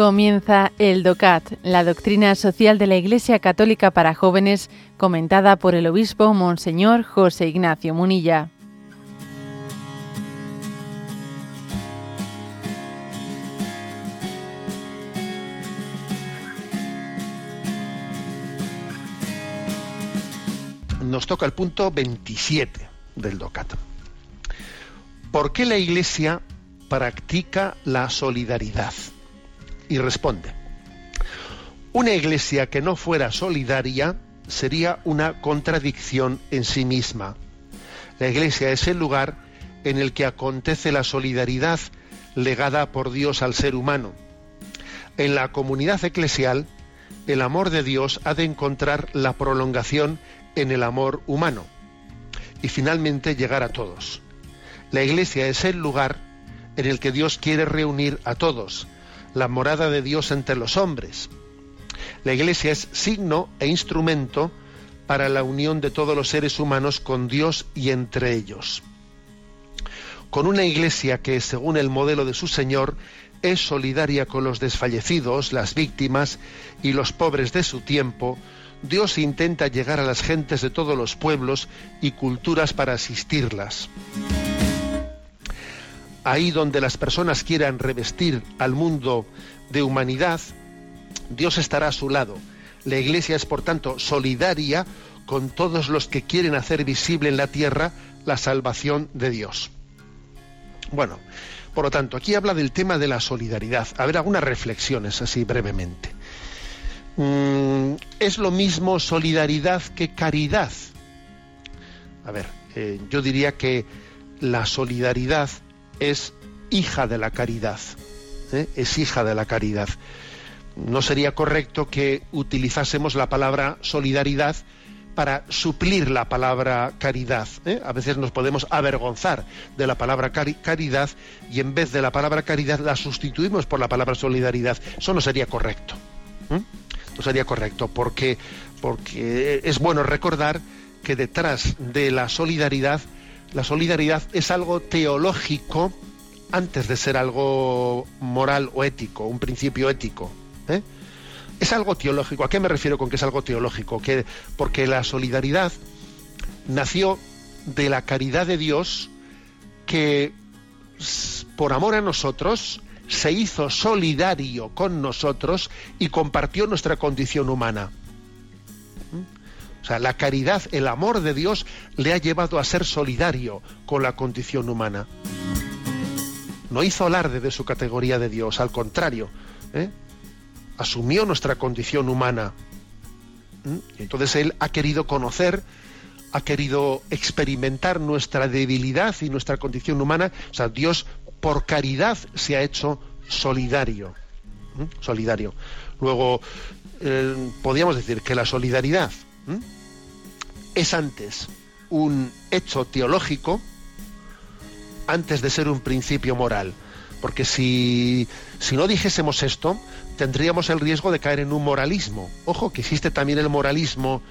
Comienza el DOCAT, la doctrina social de la Iglesia Católica para jóvenes, comentada por el obispo Monseñor José Ignacio Munilla. Nos toca el punto 27 del DOCAT. ¿Por qué la Iglesia practica la solidaridad? Y responde, una iglesia que no fuera solidaria sería una contradicción en sí misma. La iglesia es el lugar en el que acontece la solidaridad legada por Dios al ser humano. En la comunidad eclesial, el amor de Dios ha de encontrar la prolongación en el amor humano y finalmente llegar a todos. La iglesia es el lugar en el que Dios quiere reunir a todos, la morada de Dios entre los hombres. La Iglesia es signo e instrumento para la unión de todos los seres humanos con Dios y entre ellos. Con una Iglesia que, según el modelo de su Señor, es solidaria con los desfallecidos, las víctimas y los pobres de su tiempo, Dios intenta llegar a las gentes de todos los pueblos y culturas para asistirlas ahí donde las personas quieran revestir al mundo de humanidad, Dios estará a su lado. La Iglesia es, por tanto, solidaria con todos los que quieren hacer visible en la tierra la salvación de Dios. Bueno, por lo tanto, aquí habla del tema de la solidaridad. A ver, algunas reflexiones así brevemente. Mm, ¿Es lo mismo solidaridad que caridad? A ver, eh, yo diría que la solidaridad es hija de la caridad. ¿eh? Es hija de la caridad. No sería correcto que utilizásemos la palabra solidaridad para suplir la palabra caridad. ¿eh? A veces nos podemos avergonzar de la palabra caridad y en vez de la palabra caridad la sustituimos por la palabra solidaridad. Eso no sería correcto. ¿eh? No sería correcto porque, porque es bueno recordar que detrás de la solidaridad la solidaridad es algo teológico antes de ser algo moral o ético, un principio ético. ¿eh? Es algo teológico. ¿A qué me refiero con que es algo teológico? Que, porque la solidaridad nació de la caridad de Dios que por amor a nosotros se hizo solidario con nosotros y compartió nuestra condición humana. O sea, la caridad, el amor de Dios le ha llevado a ser solidario con la condición humana. No hizo alarde de su categoría de Dios, al contrario, ¿eh? asumió nuestra condición humana. Y entonces Él ha querido conocer, ha querido experimentar nuestra debilidad y nuestra condición humana. O sea, Dios por caridad se ha hecho solidario. Solidario. Luego, eh, podríamos decir que la solidaridad ¿Mm? es antes un hecho teológico antes de ser un principio moral. Porque si, si no dijésemos esto, tendríamos el riesgo de caer en un moralismo. Ojo, que existe también el moralismo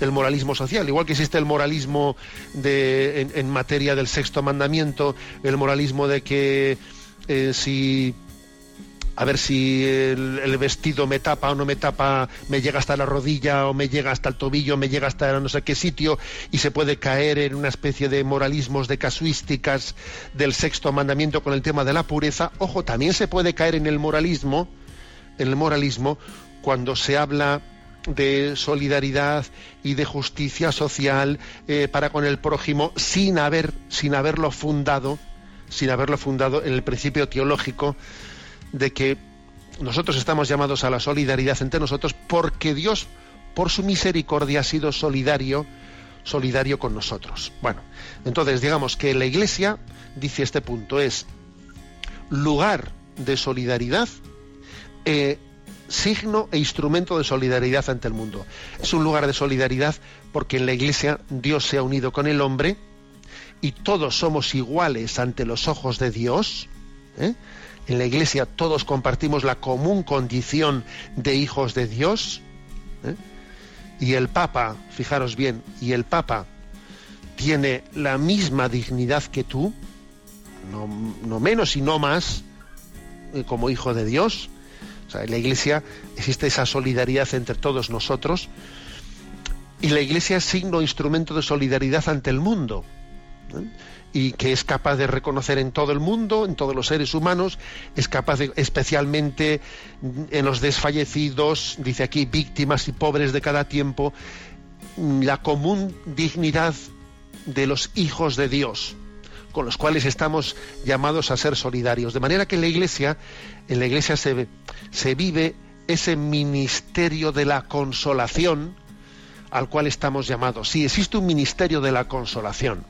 del moralismo social, igual que existe el moralismo de, en, materia del sexto mandamiento, el moralismo de que eh, si a ver si el, vestido me tapa o no me tapa, me llega hasta la rodilla o me llega hasta el tobillo, me llega hasta no sé qué sitio y se puede caer en una especie de moralismos, de casuísticas del sexto mandamiento con el tema de la pureza. Ojo, también se puede caer en el moralismo, en el moralismo cuando se habla de solidaridad y de justicia social eh, para con el prójimo sin haber sin haberlo fundado sin haberlo fundado en el principio teológico de que nosotros estamos llamados a la solidaridad entre nosotros porque Dios, por su misericordia, ha sido solidario, solidario con nosotros. Bueno, entonces digamos que la Iglesia, dice este punto, es lugar de solidaridad, eh, signo e instrumento de solidaridad ante el mundo. Es un lugar de solidaridad porque en la Iglesia Dios se ha unido con el hombre y todos somos iguales ante los ojos de Dios. ¿eh? En la Iglesia todos compartimos la común condición de hijos de Dios. ¿eh? Y el Papa, fijaros bien, y el Papa tiene la misma dignidad que tú, no, menos y no más, eh, como hijo de Dios. en la Iglesia existe esa solidaridad entre todos nosotros y la Iglesia es signo, instrumento de solidaridad ante el mundo. Y que es capaz de reconocer en todo el mundo, en todos los seres humanos, es capaz de, especialmente en los desfallecidos, dice aquí, víctimas y pobres de cada tiempo, la común dignidad de los hijos de Dios, con los cuales estamos llamados a ser solidarios. De manera que en la Iglesia, en la Iglesia se, se vive ese ministerio de la consolación al cual estamos llamados. Sí, existe un ministerio de la consolación.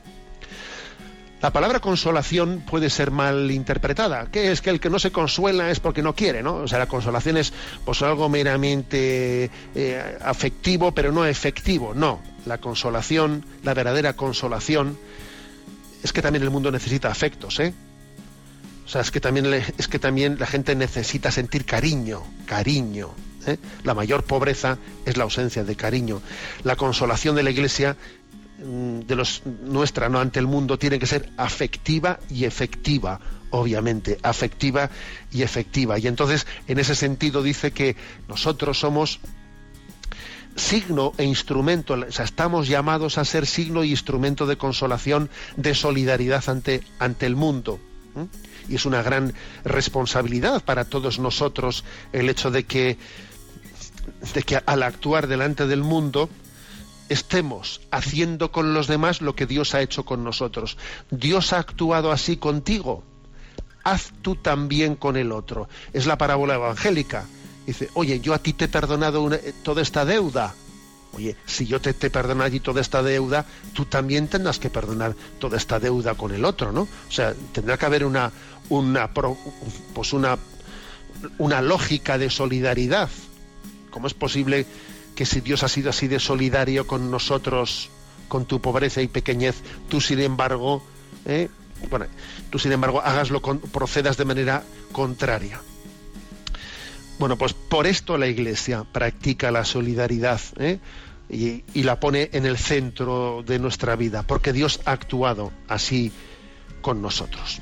La palabra consolación puede ser mal interpretada. ¿Qué es que el que no se consuela es porque no quiere, ¿no? O sea, la consolación es pues algo meramente eh, afectivo, pero no efectivo. No, la consolación, la verdadera consolación, es que también el mundo necesita afectos, ¿eh? O sea, es que también, es que también la gente necesita sentir cariño, cariño. ¿eh? La mayor pobreza es la ausencia de cariño. La consolación de la Iglesia de los nuestra no ante el mundo tiene que ser afectiva y efectiva obviamente afectiva y efectiva y entonces en ese sentido dice que nosotros somos signo e instrumento, o sea, estamos llamados a ser signo e instrumento de consolación, de solidaridad ante, ante el mundo. Y es una gran responsabilidad para todos nosotros el hecho de que, de que al actuar delante del mundo, estemos haciendo con los demás lo que Dios ha hecho con nosotros. Dios ha actuado así contigo. Haz tú también con el otro. Es la parábola evangélica. Dice, oye, yo a ti te he perdonado toda esta deuda. Oye, si yo te, te perdono toda esta deuda, tú también tendrás que perdonar toda esta deuda con el otro, ¿no? O sea, tendrá que haber una, una, pues una, una lógica de solidaridad. ¿Cómo es posible que si Dios ha sido así de solidario con nosotros, con tu pobreza y pequeñez, tú sin embargo, ¿eh? tú sin embargo hagaslo, con, procedas de manera contraria. Bueno, pues por esto la Iglesia practica la solidaridad ¿eh? y la pone en el centro de nuestra vida, porque Dios ha actuado así con nosotros.